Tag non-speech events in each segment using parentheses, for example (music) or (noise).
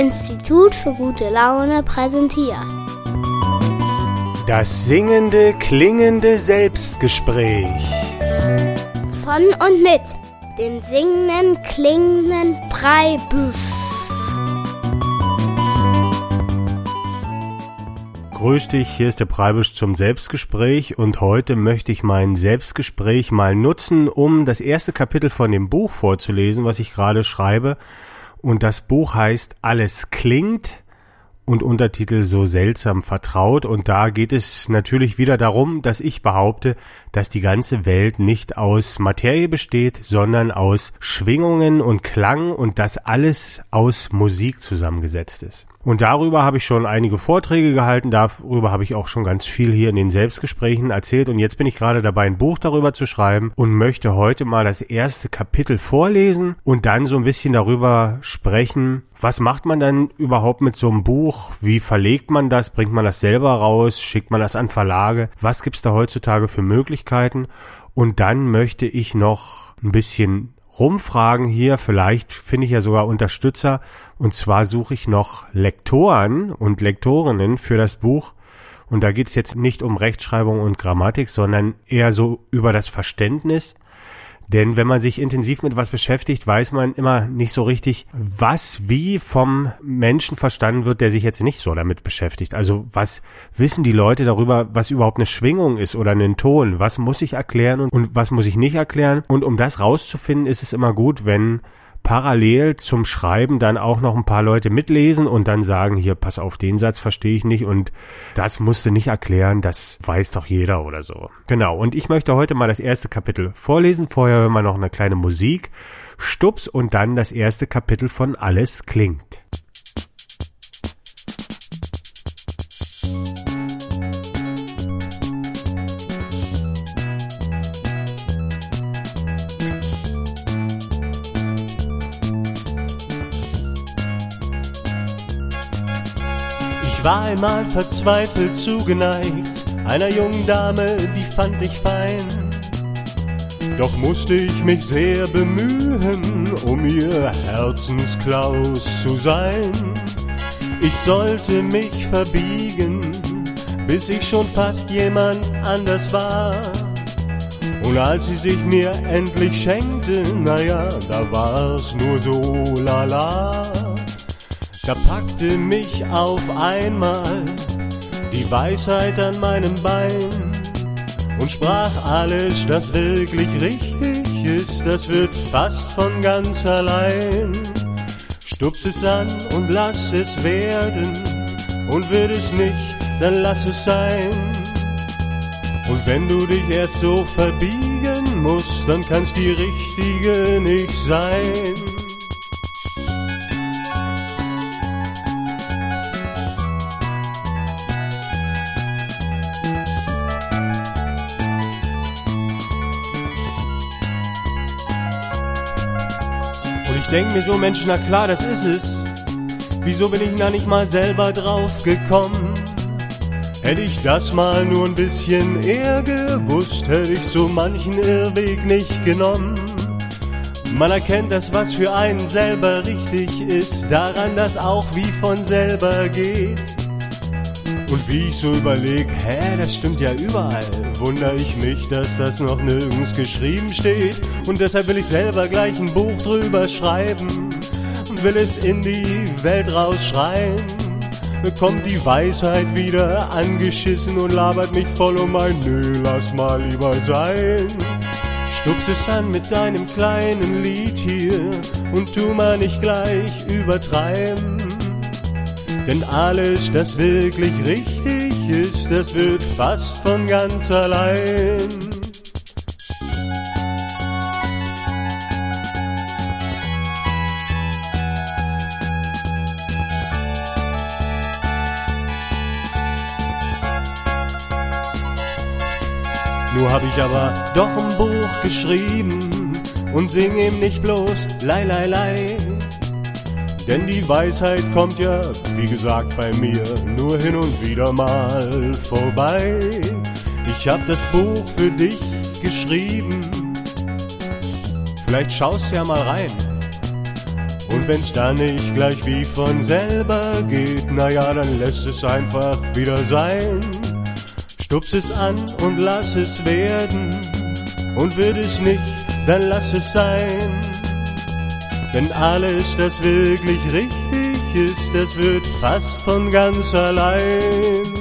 Institut für gute Laune präsentiert. Das singende, klingende Selbstgespräch. Von und mit dem singenden, klingenden Breibüsch. Grüß dich, hier ist der Preibisch zum Selbstgespräch und heute möchte ich mein Selbstgespräch mal nutzen, um das erste Kapitel von dem Buch vorzulesen, was ich gerade schreibe. Und das Buch heißt Alles klingt und Untertitel so seltsam vertraut. Und da geht es natürlich wieder darum, dass ich behaupte, dass die ganze Welt nicht aus Materie besteht, sondern aus Schwingungen und Klang und dass alles aus Musik zusammengesetzt ist. Und darüber habe ich schon einige Vorträge gehalten, darüber habe ich auch schon ganz viel hier in den Selbstgesprächen erzählt. Und jetzt bin ich gerade dabei, ein Buch darüber zu schreiben und möchte heute mal das erste Kapitel vorlesen und dann so ein bisschen darüber sprechen, was macht man dann überhaupt mit so einem Buch, wie verlegt man das, bringt man das selber raus, schickt man das an Verlage, was gibt's da heutzutage für Möglichkeiten? Und dann möchte ich noch ein bisschen rumfragen hier, vielleicht finde ich ja sogar Unterstützer. Und zwar suche ich noch Lektoren und Lektorinnen für das Buch. Und da geht es jetzt nicht um Rechtschreibung und Grammatik, sondern eher so über das Verständnis denn wenn man sich intensiv mit was beschäftigt, weiß man immer nicht so richtig, was wie vom Menschen verstanden wird, der sich jetzt nicht so damit beschäftigt. Also was wissen die Leute darüber, was überhaupt eine Schwingung ist oder einen Ton? Was muss ich erklären und, und was muss ich nicht erklären? Und um das rauszufinden, ist es immer gut, wenn parallel zum Schreiben dann auch noch ein paar Leute mitlesen und dann sagen, hier, pass auf, den Satz verstehe ich nicht und das musst du nicht erklären, das weiß doch jeder oder so. Genau, und ich möchte heute mal das erste Kapitel vorlesen, vorher hören wir noch eine kleine Musik, Stups und dann das erste Kapitel von Alles klingt. War einmal verzweifelt zugeneigt einer jungen Dame, die fand ich fein. Doch musste ich mich sehr bemühen, um ihr Herzensklaus zu sein. Ich sollte mich verbiegen, bis ich schon fast jemand anders war. Und als sie sich mir endlich schenkte, naja, da war's nur so lala. Da packte mich auf einmal die Weisheit an meinem Bein und sprach alles, das wirklich richtig ist, das wird fast von ganz allein. Stups es an und lass es werden und wird es nicht, dann lass es sein. Und wenn du dich erst so verbiegen musst, dann kann's die richtige nicht sein. Denk mir so, Mensch, na klar, das ist es. Wieso bin ich da nicht mal selber drauf gekommen? Hätte ich das mal nur ein bisschen eher gewusst, hätte ich so manchen Irrweg nicht genommen. Man erkennt das, was für einen selber richtig ist, daran, dass auch wie von selber geht. Und wie ich so überleg, hä, das stimmt ja überall, wundere ich mich, dass das noch nirgends geschrieben steht. Und deshalb will ich selber gleich ein Buch drüber schreiben und will es in die Welt rausschreien. Bekommt die Weisheit wieder angeschissen und labert mich voll um ein Nö, lass mal lieber sein. Stups es an mit deinem kleinen Lied hier und tu mal nicht gleich übertreiben. Denn alles, das wirklich richtig ist, das wird fast von ganz allein. Nur hab ich aber doch ein Buch geschrieben und sing ihm nicht bloß Lei, Lei, Lei. Denn die Weisheit kommt ja, wie gesagt, bei mir nur hin und wieder mal vorbei. Ich hab das Buch für dich geschrieben. Vielleicht schaust ja mal rein. Und wenn's dann nicht gleich wie von selber geht, naja, dann lässt es einfach wieder sein. Stups es an und lass es werden. Und wird es nicht, dann lass es sein. Denn alles, das wirklich richtig ist, das wird fast von ganz allein.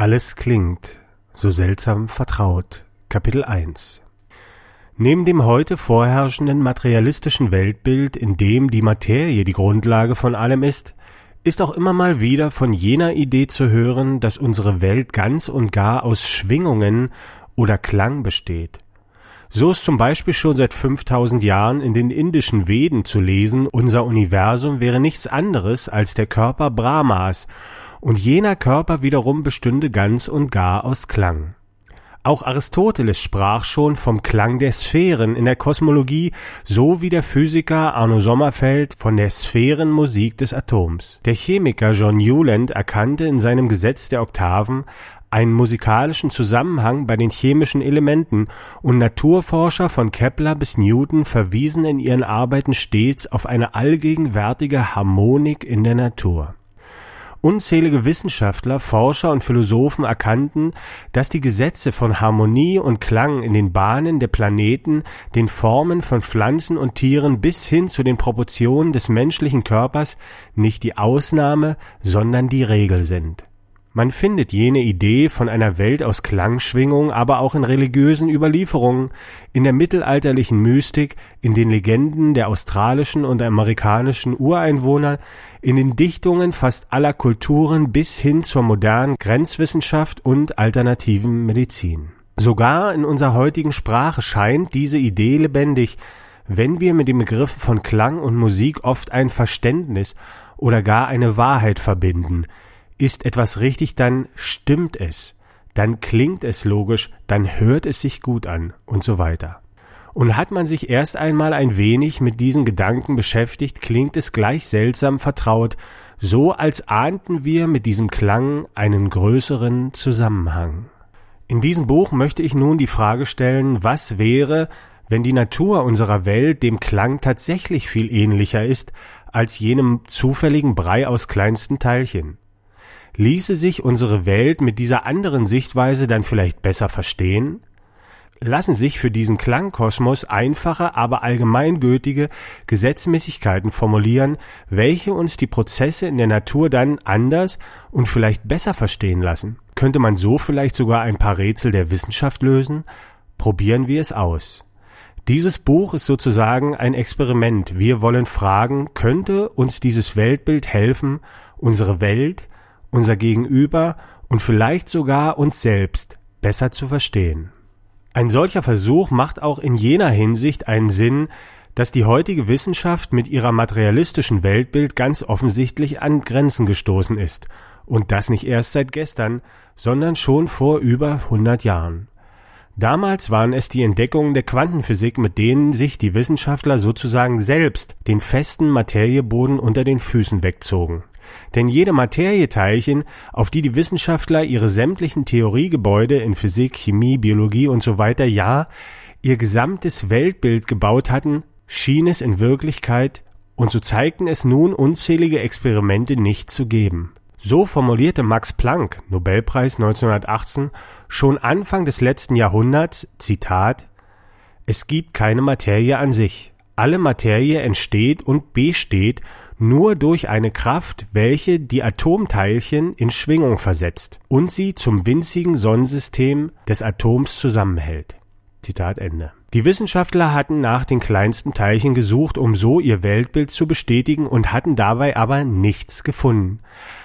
Alles klingt so seltsam vertraut. Kapitel 1 Neben dem heute vorherrschenden materialistischen Weltbild, in dem die Materie die Grundlage von allem ist, ist auch immer mal wieder von jener Idee zu hören, dass unsere Welt ganz und gar aus Schwingungen oder Klang besteht. So ist zum Beispiel schon seit 5000 Jahren in den indischen Veden zu lesen, unser Universum wäre nichts anderes als der Körper Brahmas und jener Körper wiederum bestünde ganz und gar aus Klang. Auch Aristoteles sprach schon vom Klang der Sphären in der Kosmologie, so wie der Physiker Arno Sommerfeld von der Sphärenmusik des Atoms. Der Chemiker John Newland erkannte in seinem Gesetz der Oktaven einen musikalischen Zusammenhang bei den chemischen Elementen und Naturforscher von Kepler bis Newton verwiesen in ihren Arbeiten stets auf eine allgegenwärtige Harmonik in der Natur. Unzählige Wissenschaftler, Forscher und Philosophen erkannten, dass die Gesetze von Harmonie und Klang in den Bahnen der Planeten, den Formen von Pflanzen und Tieren bis hin zu den Proportionen des menschlichen Körpers nicht die Ausnahme, sondern die Regel sind. Man findet jene Idee von einer Welt aus Klangschwingung aber auch in religiösen Überlieferungen, in der mittelalterlichen Mystik, in den Legenden der australischen und amerikanischen Ureinwohner, in den Dichtungen fast aller Kulturen bis hin zur modernen Grenzwissenschaft und alternativen Medizin. Sogar in unserer heutigen Sprache scheint diese Idee lebendig, wenn wir mit dem Begriff von Klang und Musik oft ein Verständnis oder gar eine Wahrheit verbinden – ist etwas richtig, dann stimmt es, dann klingt es logisch, dann hört es sich gut an und so weiter. Und hat man sich erst einmal ein wenig mit diesen Gedanken beschäftigt, klingt es gleich seltsam vertraut, so als ahnten wir mit diesem Klang einen größeren Zusammenhang. In diesem Buch möchte ich nun die Frage stellen, was wäre, wenn die Natur unserer Welt dem Klang tatsächlich viel ähnlicher ist als jenem zufälligen Brei aus kleinsten Teilchen. Ließe sich unsere Welt mit dieser anderen Sichtweise dann vielleicht besser verstehen? Lassen sich für diesen Klangkosmos einfache, aber allgemeingültige Gesetzmäßigkeiten formulieren, welche uns die Prozesse in der Natur dann anders und vielleicht besser verstehen lassen? Könnte man so vielleicht sogar ein paar Rätsel der Wissenschaft lösen? Probieren wir es aus. Dieses Buch ist sozusagen ein Experiment. Wir wollen fragen, könnte uns dieses Weltbild helfen, unsere Welt, unser Gegenüber und vielleicht sogar uns selbst besser zu verstehen. Ein solcher Versuch macht auch in jener Hinsicht einen Sinn, dass die heutige Wissenschaft mit ihrer materialistischen Weltbild ganz offensichtlich an Grenzen gestoßen ist, und das nicht erst seit gestern, sondern schon vor über 100 Jahren. Damals waren es die Entdeckungen der Quantenphysik, mit denen sich die Wissenschaftler sozusagen selbst den festen Materieboden unter den Füßen wegzogen. Denn jede Materieteilchen, auf die die Wissenschaftler ihre sämtlichen Theoriegebäude in Physik, Chemie, Biologie und so weiter, ja, ihr gesamtes Weltbild gebaut hatten, schien es in Wirklichkeit, und so zeigten es nun unzählige Experimente nicht zu geben. So formulierte Max Planck, Nobelpreis 1918, schon Anfang des letzten Jahrhunderts, Zitat, es gibt keine Materie an sich. Alle Materie entsteht und besteht nur durch eine Kraft, welche die Atomteilchen in Schwingung versetzt und sie zum winzigen Sonnensystem des Atoms zusammenhält. Zitat Ende. Die Wissenschaftler hatten nach den kleinsten Teilchen gesucht, um so ihr Weltbild zu bestätigen und hatten dabei aber nichts gefunden.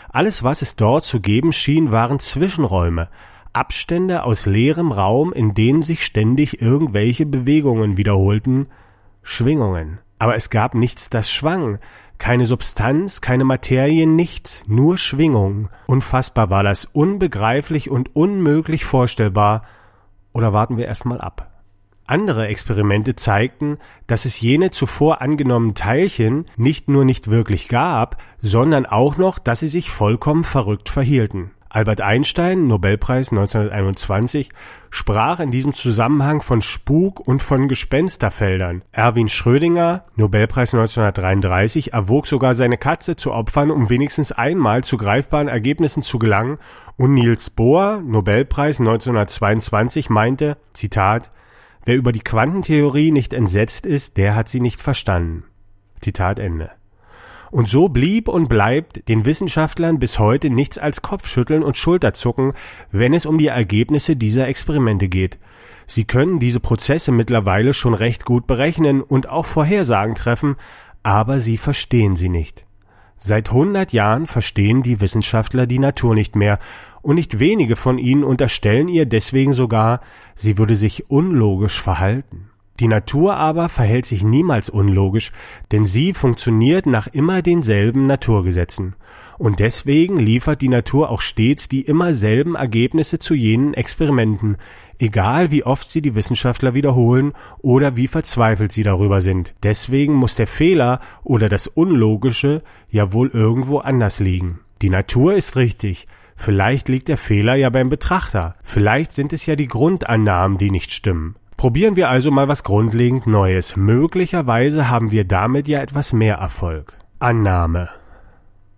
Alles, was es dort zu geben schien, waren Zwischenräume, Abstände aus leerem Raum, in denen sich ständig irgendwelche Bewegungen wiederholten, Schwingungen. Aber es gab nichts, das schwang, keine Substanz, keine Materie, nichts, nur Schwingung. Unfassbar war das, unbegreiflich und unmöglich vorstellbar. Oder warten wir erstmal ab. Andere Experimente zeigten, dass es jene zuvor angenommenen Teilchen nicht nur nicht wirklich gab, sondern auch noch, dass sie sich vollkommen verrückt verhielten. Albert Einstein, Nobelpreis 1921, sprach in diesem Zusammenhang von Spuk und von Gespensterfeldern. Erwin Schrödinger, Nobelpreis 1933, erwog sogar seine Katze zu opfern, um wenigstens einmal zu greifbaren Ergebnissen zu gelangen, und Niels Bohr, Nobelpreis 1922, meinte, Zitat, Wer über die Quantentheorie nicht entsetzt ist, der hat sie nicht verstanden. Zitat Ende. Und so blieb und bleibt den Wissenschaftlern bis heute nichts als Kopfschütteln und Schulterzucken, wenn es um die Ergebnisse dieser Experimente geht. Sie können diese Prozesse mittlerweile schon recht gut berechnen und auch Vorhersagen treffen, aber sie verstehen sie nicht. Seit hundert Jahren verstehen die Wissenschaftler die Natur nicht mehr, und nicht wenige von ihnen unterstellen ihr deswegen sogar, sie würde sich unlogisch verhalten. Die Natur aber verhält sich niemals unlogisch, denn sie funktioniert nach immer denselben Naturgesetzen. Und deswegen liefert die Natur auch stets die immer selben Ergebnisse zu jenen Experimenten, egal wie oft sie die Wissenschaftler wiederholen oder wie verzweifelt sie darüber sind. Deswegen muss der Fehler oder das Unlogische ja wohl irgendwo anders liegen. Die Natur ist richtig, vielleicht liegt der Fehler ja beim Betrachter, vielleicht sind es ja die Grundannahmen, die nicht stimmen. Probieren wir also mal was grundlegend Neues. Möglicherweise haben wir damit ja etwas mehr Erfolg. Annahme.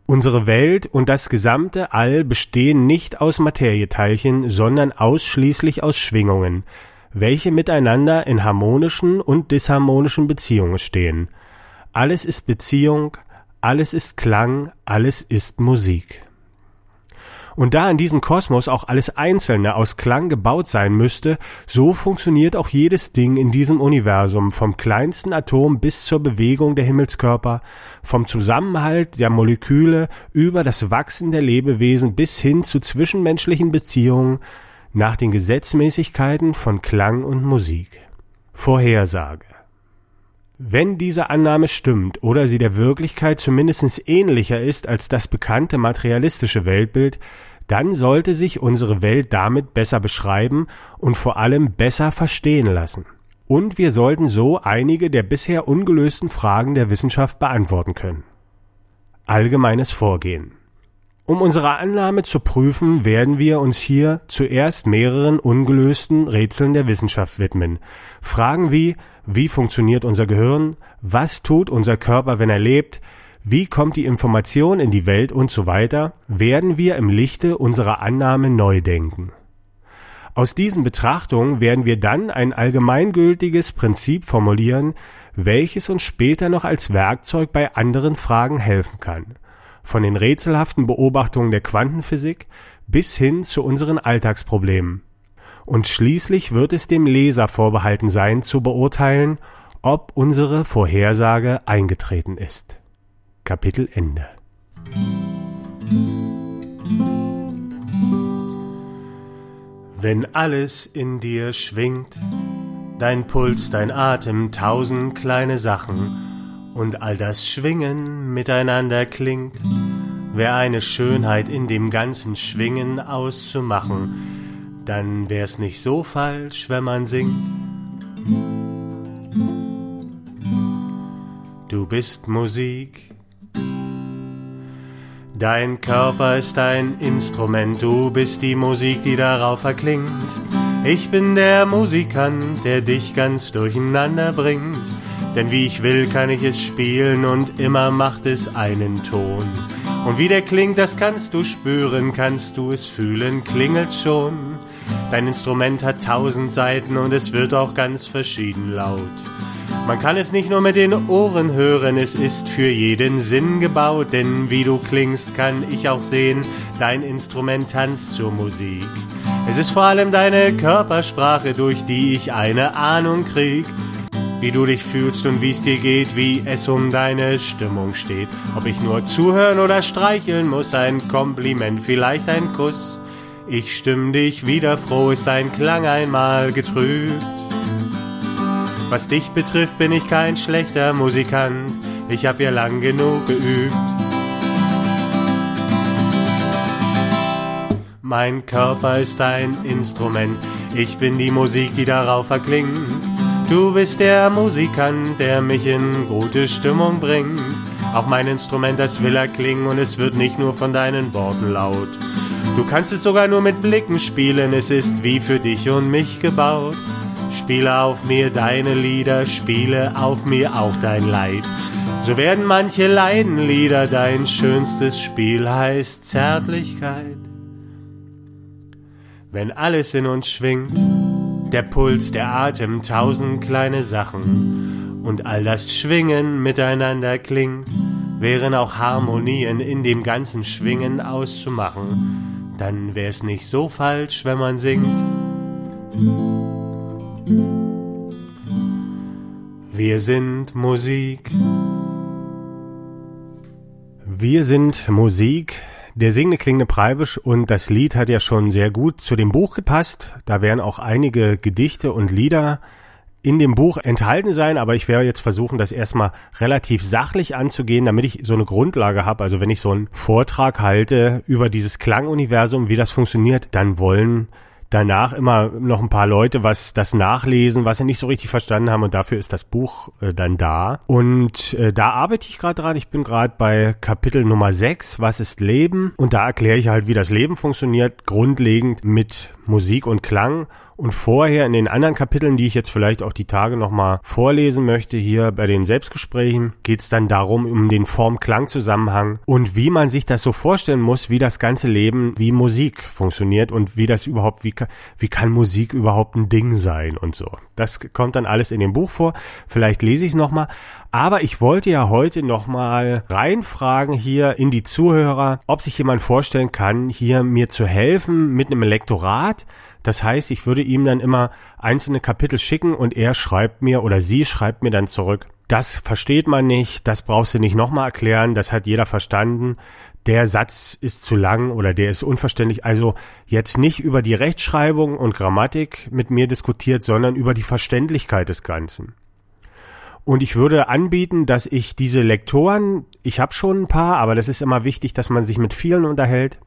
Unsere Welt und das gesamte All bestehen nicht aus Materieteilchen, sondern ausschließlich aus Schwingungen, welche miteinander in harmonischen und disharmonischen Beziehungen stehen. Alles ist Beziehung, alles ist Klang, alles ist Musik. Und da in diesem Kosmos auch alles Einzelne aus Klang gebaut sein müsste, so funktioniert auch jedes Ding in diesem Universum, vom kleinsten Atom bis zur Bewegung der Himmelskörper, vom Zusammenhalt der Moleküle über das Wachsen der Lebewesen bis hin zu zwischenmenschlichen Beziehungen nach den Gesetzmäßigkeiten von Klang und Musik. Vorhersage wenn diese Annahme stimmt oder sie der Wirklichkeit zumindest ähnlicher ist als das bekannte materialistische Weltbild, dann sollte sich unsere Welt damit besser beschreiben und vor allem besser verstehen lassen. Und wir sollten so einige der bisher ungelösten Fragen der Wissenschaft beantworten können. Allgemeines Vorgehen. Um unsere Annahme zu prüfen, werden wir uns hier zuerst mehreren ungelösten Rätseln der Wissenschaft widmen. Fragen wie, wie funktioniert unser Gehirn? Was tut unser Körper, wenn er lebt? Wie kommt die Information in die Welt und so weiter? Werden wir im Lichte unserer Annahme neu denken. Aus diesen Betrachtungen werden wir dann ein allgemeingültiges Prinzip formulieren, welches uns später noch als Werkzeug bei anderen Fragen helfen kann von den rätselhaften Beobachtungen der Quantenphysik bis hin zu unseren Alltagsproblemen. Und schließlich wird es dem Leser vorbehalten sein, zu beurteilen, ob unsere Vorhersage eingetreten ist. Kapitel Ende. Wenn alles in dir schwingt, dein Puls, dein Atem, tausend kleine Sachen, und all das Schwingen miteinander klingt, wär eine Schönheit in dem ganzen Schwingen auszumachen, dann wär's nicht so falsch, wenn man singt. Du bist Musik, dein Körper ist ein Instrument, du bist die Musik, die darauf erklingt. Ich bin der Musikant, der dich ganz durcheinander bringt. Denn wie ich will, kann ich es spielen und immer macht es einen Ton. Und wie der klingt, das kannst du spüren, kannst du es fühlen, klingelt schon. Dein Instrument hat tausend Seiten und es wird auch ganz verschieden laut. Man kann es nicht nur mit den Ohren hören, es ist für jeden Sinn gebaut, denn wie du klingst, kann ich auch sehen, dein Instrument tanzt zur Musik. Es ist vor allem deine Körpersprache, durch die ich eine Ahnung krieg wie du dich fühlst und wie es dir geht, wie es um deine Stimmung steht. Ob ich nur zuhören oder streicheln muss, ein Kompliment, vielleicht ein Kuss. Ich stimm dich wieder froh, ist dein Klang einmal getrübt. Was dich betrifft, bin ich kein schlechter Musikant. ich hab ja lang genug geübt. Mein Körper ist ein Instrument, ich bin die Musik, die darauf erklingt. Du bist der Musikant, der mich in gute Stimmung bringt. Auch mein Instrument, das will erklingen und es wird nicht nur von deinen Worten laut. Du kannst es sogar nur mit Blicken spielen, es ist wie für dich und mich gebaut. Spiele auf mir deine Lieder, spiele auf mir auch dein Leid. So werden manche Leidenlieder, dein schönstes Spiel heißt Zärtlichkeit. Wenn alles in uns schwingt, der Puls, der Atem, tausend kleine Sachen und all das Schwingen miteinander klingt, wären auch Harmonien in dem ganzen Schwingen auszumachen, dann wär's nicht so falsch, wenn man singt. Wir sind Musik. Wir sind Musik. Der singende klingende Preibisch und das Lied hat ja schon sehr gut zu dem Buch gepasst. Da werden auch einige Gedichte und Lieder in dem Buch enthalten sein, aber ich werde jetzt versuchen, das erstmal relativ sachlich anzugehen, damit ich so eine Grundlage habe. Also wenn ich so einen Vortrag halte über dieses Klanguniversum, wie das funktioniert, dann wollen danach immer noch ein paar Leute was das nachlesen, was sie nicht so richtig verstanden haben und dafür ist das Buch äh, dann da. Und äh, da arbeite ich gerade dran. Ich bin gerade bei Kapitel Nummer 6, was ist Leben? Und da erkläre ich halt, wie das Leben funktioniert, grundlegend mit Musik und Klang und vorher in den anderen Kapiteln, die ich jetzt vielleicht auch die Tage nochmal vorlesen möchte, hier bei den Selbstgesprächen, geht es dann darum, um den Form-Klang-Zusammenhang und wie man sich das so vorstellen muss, wie das ganze Leben, wie Musik funktioniert und wie das überhaupt, wie, wie kann Musik überhaupt ein Ding sein und so. Das kommt dann alles in dem Buch vor. Vielleicht lese ich es nochmal. Aber ich wollte ja heute nochmal reinfragen hier in die Zuhörer, ob sich jemand vorstellen kann, hier mir zu helfen mit einem Lektorat das heißt, ich würde ihm dann immer einzelne Kapitel schicken und er schreibt mir oder sie schreibt mir dann zurück. Das versteht man nicht, das brauchst du nicht nochmal erklären, das hat jeder verstanden. Der Satz ist zu lang oder der ist unverständlich. Also jetzt nicht über die Rechtschreibung und Grammatik mit mir diskutiert, sondern über die Verständlichkeit des Ganzen. Und ich würde anbieten, dass ich diese Lektoren, ich habe schon ein paar, aber das ist immer wichtig, dass man sich mit vielen unterhält,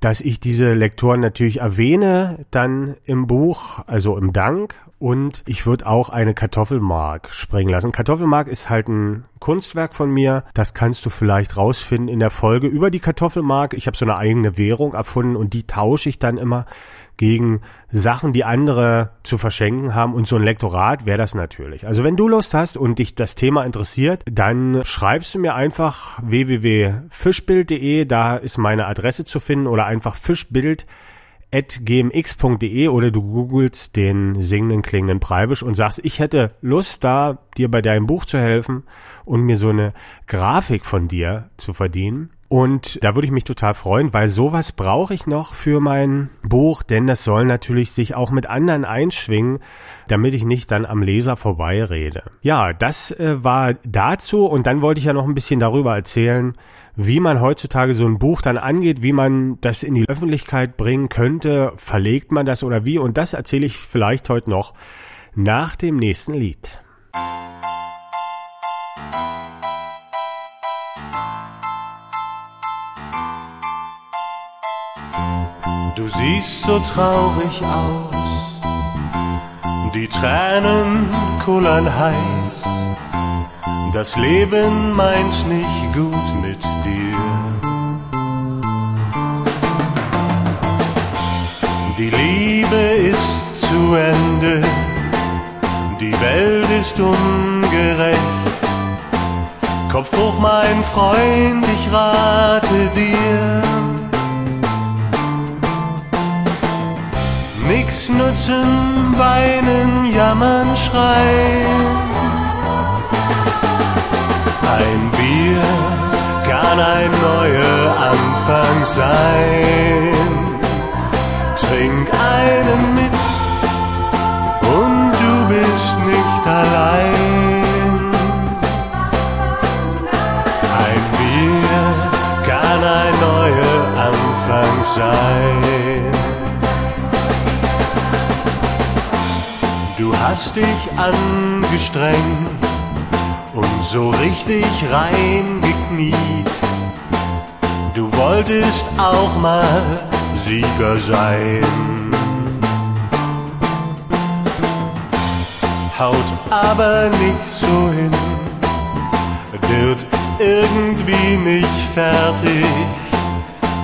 dass ich diese Lektoren natürlich erwähne, dann im Buch, also im Dank. Und ich würde auch eine Kartoffelmark springen lassen. Kartoffelmark ist halt ein Kunstwerk von mir. Das kannst du vielleicht rausfinden in der Folge über die Kartoffelmark. Ich habe so eine eigene Währung erfunden und die tausche ich dann immer gegen Sachen, die andere zu verschenken haben. Und so ein Lektorat wäre das natürlich. Also wenn du Lust hast und dich das Thema interessiert, dann schreibst du mir einfach www.fischbild.de, da ist meine Adresse zu finden oder einfach fischbild gmx.de oder du googelst den singenden klingenden Preibisch und sagst, ich hätte Lust da, dir bei deinem Buch zu helfen und mir so eine Grafik von dir zu verdienen. Und da würde ich mich total freuen, weil sowas brauche ich noch für mein Buch, denn das soll natürlich sich auch mit anderen einschwingen, damit ich nicht dann am Leser vorbeirede. Ja, das äh, war dazu und dann wollte ich ja noch ein bisschen darüber erzählen, wie man heutzutage so ein Buch dann angeht, wie man das in die Öffentlichkeit bringen könnte, verlegt man das oder wie und das erzähle ich vielleicht heute noch nach dem nächsten Lied. Du siehst so traurig aus, die Tränen kullern heiß. Das Leben meint nicht gut Ende, die Welt ist ungerecht. Kopf hoch, mein Freund, ich rate dir Nix nutzen, weinen, jammern, schreien. Ein Bier kann ein neuer Anfang sein. Trink einen du bist nicht allein. Ein Bier kann ein neuer Anfang sein. Du hast dich angestrengt und und so richtig reingekniet. Du wolltest auch mal Sieger sein. Haut aber nicht so hin, wird irgendwie nicht fertig.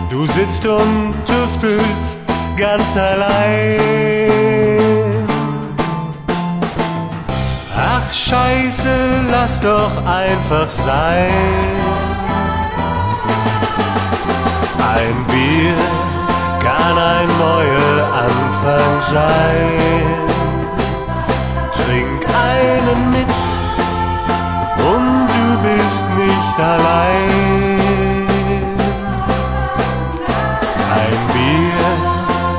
Du sitzt und tüftelst ganz allein. Ach scheiße, lass doch einfach sein. Ein Bier kann ein neuer Anfang sein. Trink einen mit und du bist nicht allein. Ein Bier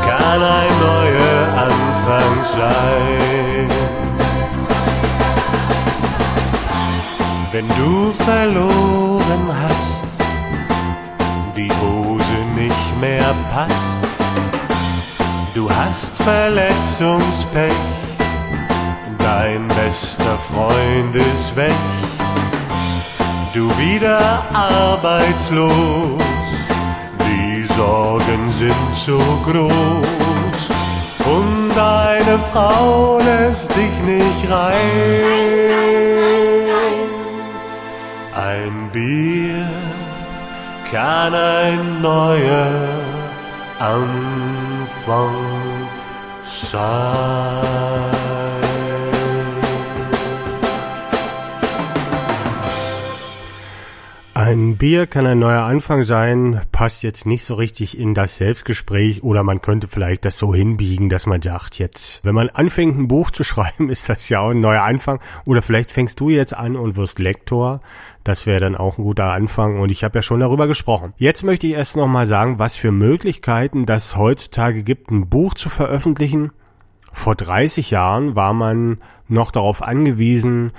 kann ein neuer Anfang sein. Wenn du verloren hast, die Hose nicht mehr passt, du hast Verletzungspech, dein bester Freund ist weg, du wieder arbeitslos, die Sorgen sind so groß und deine Frau lässt dich nicht rein. Ein Bier kann ein neuer Anfang sein. Ein Bier kann ein neuer Anfang sein, passt jetzt nicht so richtig in das Selbstgespräch oder man könnte vielleicht das so hinbiegen, dass man sagt, jetzt, wenn man anfängt, ein Buch zu (laughs) schreiben, ist das ja auch ein neuer Anfang. Oder vielleicht fängst du jetzt an und wirst Lektor. Das wäre dann auch ein guter Anfang und ich habe ja schon darüber gesprochen. Jetzt möchte ich erst nochmal sagen, was für Möglichkeiten das heutzutage gibt, ein Buch zu veröffentlichen. Vor 30 Jahren war man noch darauf angewiesen,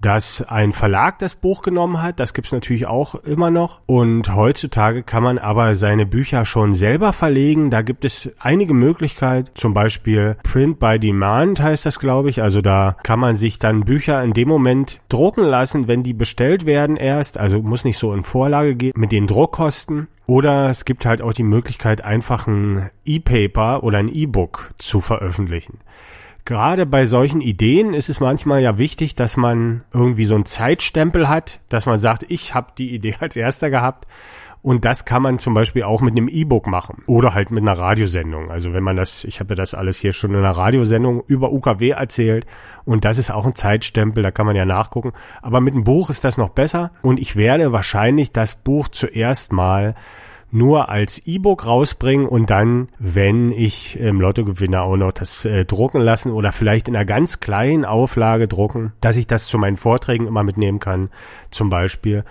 dass ein Verlag das Buch genommen hat. Das gibt's natürlich auch immer noch. Und heutzutage kann man aber seine Bücher schon selber verlegen. Da gibt es einige Möglichkeiten. Zum Beispiel Print by Demand heißt das, glaube ich. Also da kann man sich dann Bücher in dem Moment drucken lassen, wenn die bestellt werden erst. Also muss nicht so in Vorlage gehen mit den Druckkosten. Oder es gibt halt auch die Möglichkeit, einfach ein E-Paper oder ein E-Book zu veröffentlichen gerade bei solchen Ideen ist es manchmal ja wichtig, dass man irgendwie so einen Zeitstempel hat, dass man sagt, ich habe die Idee (laughs) als erster gehabt. Und das kann man zum Beispiel auch mit einem E-Book machen oder halt mit einer Radiosendung. Also wenn man das, ich habe ja das alles hier schon in einer Radiosendung über UKW erzählt und das ist auch ein Zeitstempel, da kann man ja nachgucken. Aber mit einem Buch ist das noch besser und ich werde wahrscheinlich das Buch zuerst mal nur als E-Book rausbringen und dann, wenn ich im Lotto gewinne, auch noch das äh, drucken lassen oder vielleicht in einer ganz kleinen Auflage drucken, dass ich das zu meinen Vorträgen immer mitnehmen kann, zum Beispiel.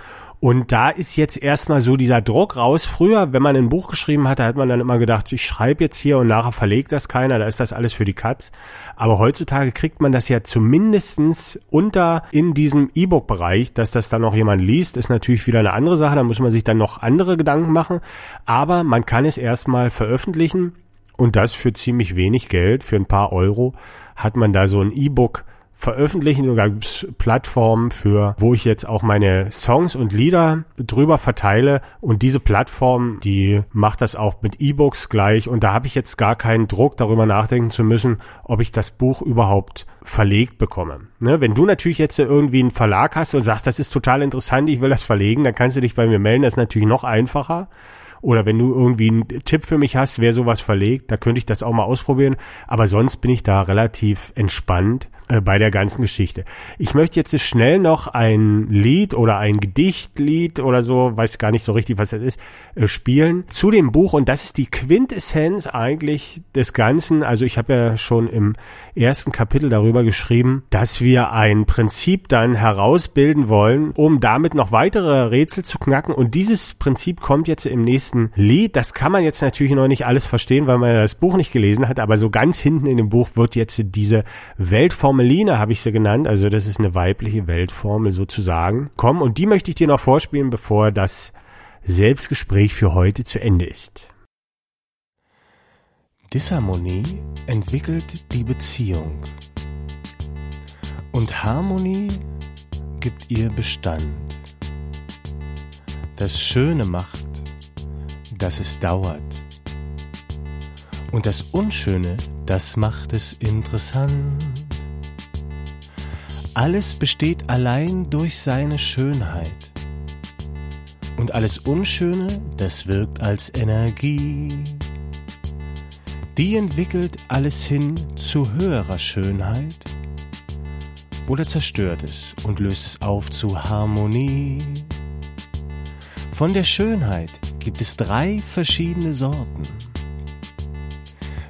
Und da ist jetzt erstmal so dieser Druck raus. Früher, wenn man ein Buch geschrieben hat, da hat man dann immer gedacht, ich schreibe jetzt hier und nachher verlegt das keiner, da ist das alles für die Katz. Aber heutzutage kriegt man das ja zumindestens unter in diesem E-Book-Bereich, dass das dann noch jemand liest, ist natürlich wieder eine andere Sache, da muss man sich dann noch andere Gedanken machen. Aber man kann es erstmal veröffentlichen und das für ziemlich wenig Geld, für ein paar Euro, hat man da so ein E-Book veröffentlichen. Sogar gibt's Plattformen für, wo ich jetzt auch meine Songs und Lieder drüber verteile. Und diese Plattform, die macht das auch mit E-Books gleich. Und da habe ich jetzt gar keinen Druck, darüber nachdenken zu müssen, ob ich das Buch überhaupt verlegt bekomme. Ne? Wenn du natürlich jetzt irgendwie einen Verlag hast und sagst, das ist total interessant, ich will das verlegen, dann kannst du dich bei mir melden. Das ist natürlich noch einfacher. Oder wenn du irgendwie einen Tipp für mich hast, wer sowas verlegt, da könnte ich das auch mal ausprobieren. Aber sonst bin ich da relativ entspannt äh, bei der ganzen Geschichte. Ich möchte jetzt schnell noch ein Lied oder ein Gedichtlied oder so, weiß gar nicht so richtig, was das ist, äh, spielen zu dem Buch. Und das ist die Quintessenz eigentlich des Ganzen. Also ich habe ja schon im ersten Kapitel darüber geschrieben, dass wir ein Prinzip dann herausbilden wollen, um damit noch weitere Rätsel zu knacken. Und dieses Prinzip kommt jetzt im nächsten Lied. Das kann man jetzt natürlich noch nicht alles verstehen, weil man das Buch nicht gelesen hat, aber so ganz hinten in dem Buch wird jetzt diese Weltformeline, habe ich sie genannt, also das ist eine weibliche Weltformel sozusagen, kommen. Und die möchte ich dir noch vorspielen, bevor das Selbstgespräch für heute zu Ende ist. Disharmonie entwickelt die Beziehung. Und Harmonie gibt ihr Bestand. Das Schöne macht, dass es dauert. Und das Unschöne, das macht es interessant. Alles besteht allein durch seine Schönheit. Und alles Unschöne, das wirkt als Energie. Die entwickelt alles hin zu höherer Schönheit oder zerstört es und löst es auf zu Harmonie. Von der Schönheit gibt es drei verschiedene Sorten.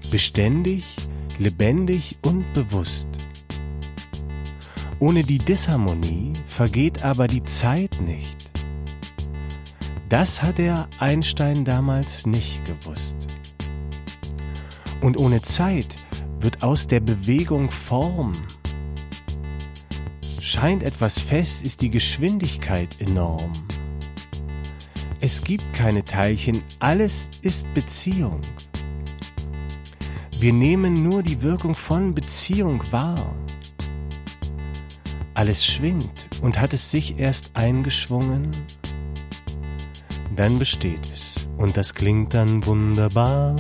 Beständig, lebendig und bewusst. Ohne die Disharmonie vergeht aber die Zeit nicht. Das hat der Einstein damals nicht gewusst. Und ohne Zeit wird aus der Bewegung Form. Scheint etwas fest, ist die Geschwindigkeit enorm. Es gibt keine Teilchen, alles ist Beziehung. Wir nehmen nur die Wirkung von Beziehung wahr. Alles schwingt und hat es sich erst eingeschwungen, dann besteht es und das klingt dann wunderbar.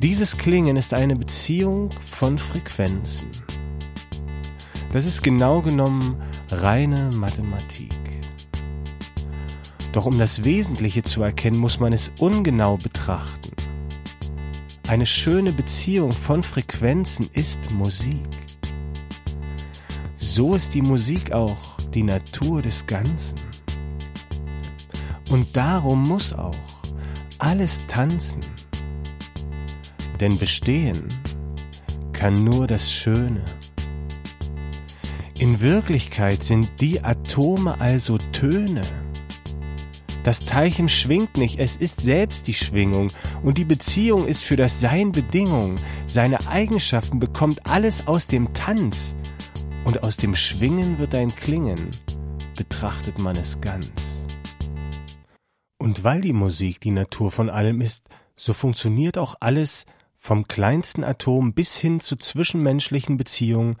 Dieses Klingen ist eine Beziehung von Frequenzen. Das ist genau genommen reine Mathematik. Doch um das Wesentliche zu erkennen, muss man es ungenau betrachten. Eine schöne Beziehung von Frequenzen ist Musik. So ist die Musik auch die Natur des Ganzen. Und darum muss auch alles tanzen. Denn bestehen kann nur das Schöne. In Wirklichkeit sind die Atome also Töne. Das Teilchen schwingt nicht, es ist selbst die Schwingung und die Beziehung ist für das Sein Bedingung. Seine Eigenschaften bekommt alles aus dem Tanz und aus dem Schwingen wird ein Klingen, betrachtet man es ganz. Und weil die Musik die Natur von allem ist, so funktioniert auch alles vom kleinsten Atom bis hin zu zwischenmenschlichen Beziehungen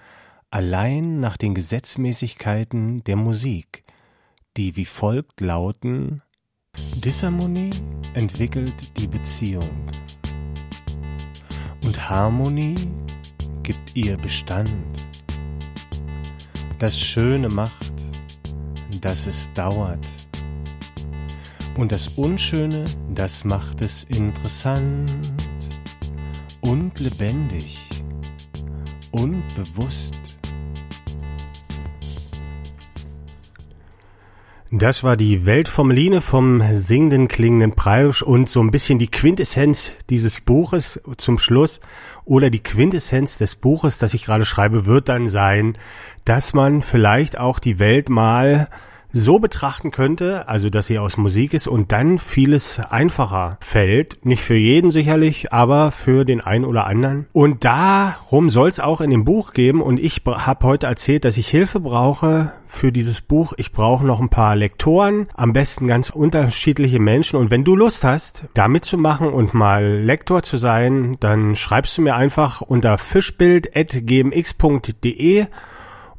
allein nach den Gesetzmäßigkeiten der Musik, die wie folgt lauten Disharmonie entwickelt die Beziehung und Harmonie gibt ihr Bestand. Das Schöne macht, dass es dauert. Und das Unschöne, das macht es interessant und lebendig und bewusst. Das war die Welt vom Line vom singenden klingenden Preisch und so ein bisschen die Quintessenz dieses Buches zum Schluss oder die Quintessenz des Buches, das ich gerade schreibe, wird dann sein, dass man vielleicht auch die Welt mal so betrachten könnte, also dass sie aus Musik ist und dann vieles einfacher fällt. Nicht für jeden sicherlich, aber für den einen oder anderen. Und darum soll es auch in dem Buch geben. Und ich habe heute erzählt, dass ich Hilfe brauche für dieses Buch. Ich brauche noch ein paar Lektoren, am besten ganz unterschiedliche Menschen. Und wenn du Lust hast, da mitzumachen und mal Lektor zu sein, dann schreibst du mir einfach unter fischbild.gmx.de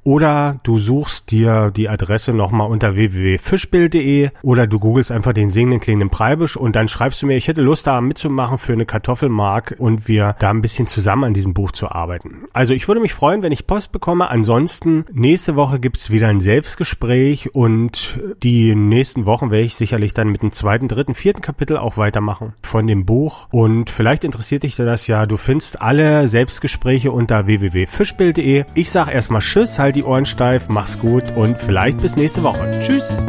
oder du suchst dir die Adresse nochmal unter www.fischbild.de oder du googelst einfach den singenden klingenden Preibisch und dann schreibst du mir, ich hätte Lust da mitzumachen für eine Kartoffelmark und wir da ein bisschen zusammen an diesem Buch zu arbeiten. Also ich würde mich freuen, wenn ich Post bekomme. Ansonsten, nächste Woche gibt's wieder ein Selbstgespräch und die nächsten Wochen werde ich sicherlich dann mit dem zweiten, dritten, vierten Kapitel auch weitermachen von dem Buch. Und vielleicht interessiert dich das ja, du findest alle Selbstgespräche unter www.fischbild.de. Ich sag erstmal Tschüss, die Ohren steif, mach's gut und vielleicht bis nächste Woche. Tschüss!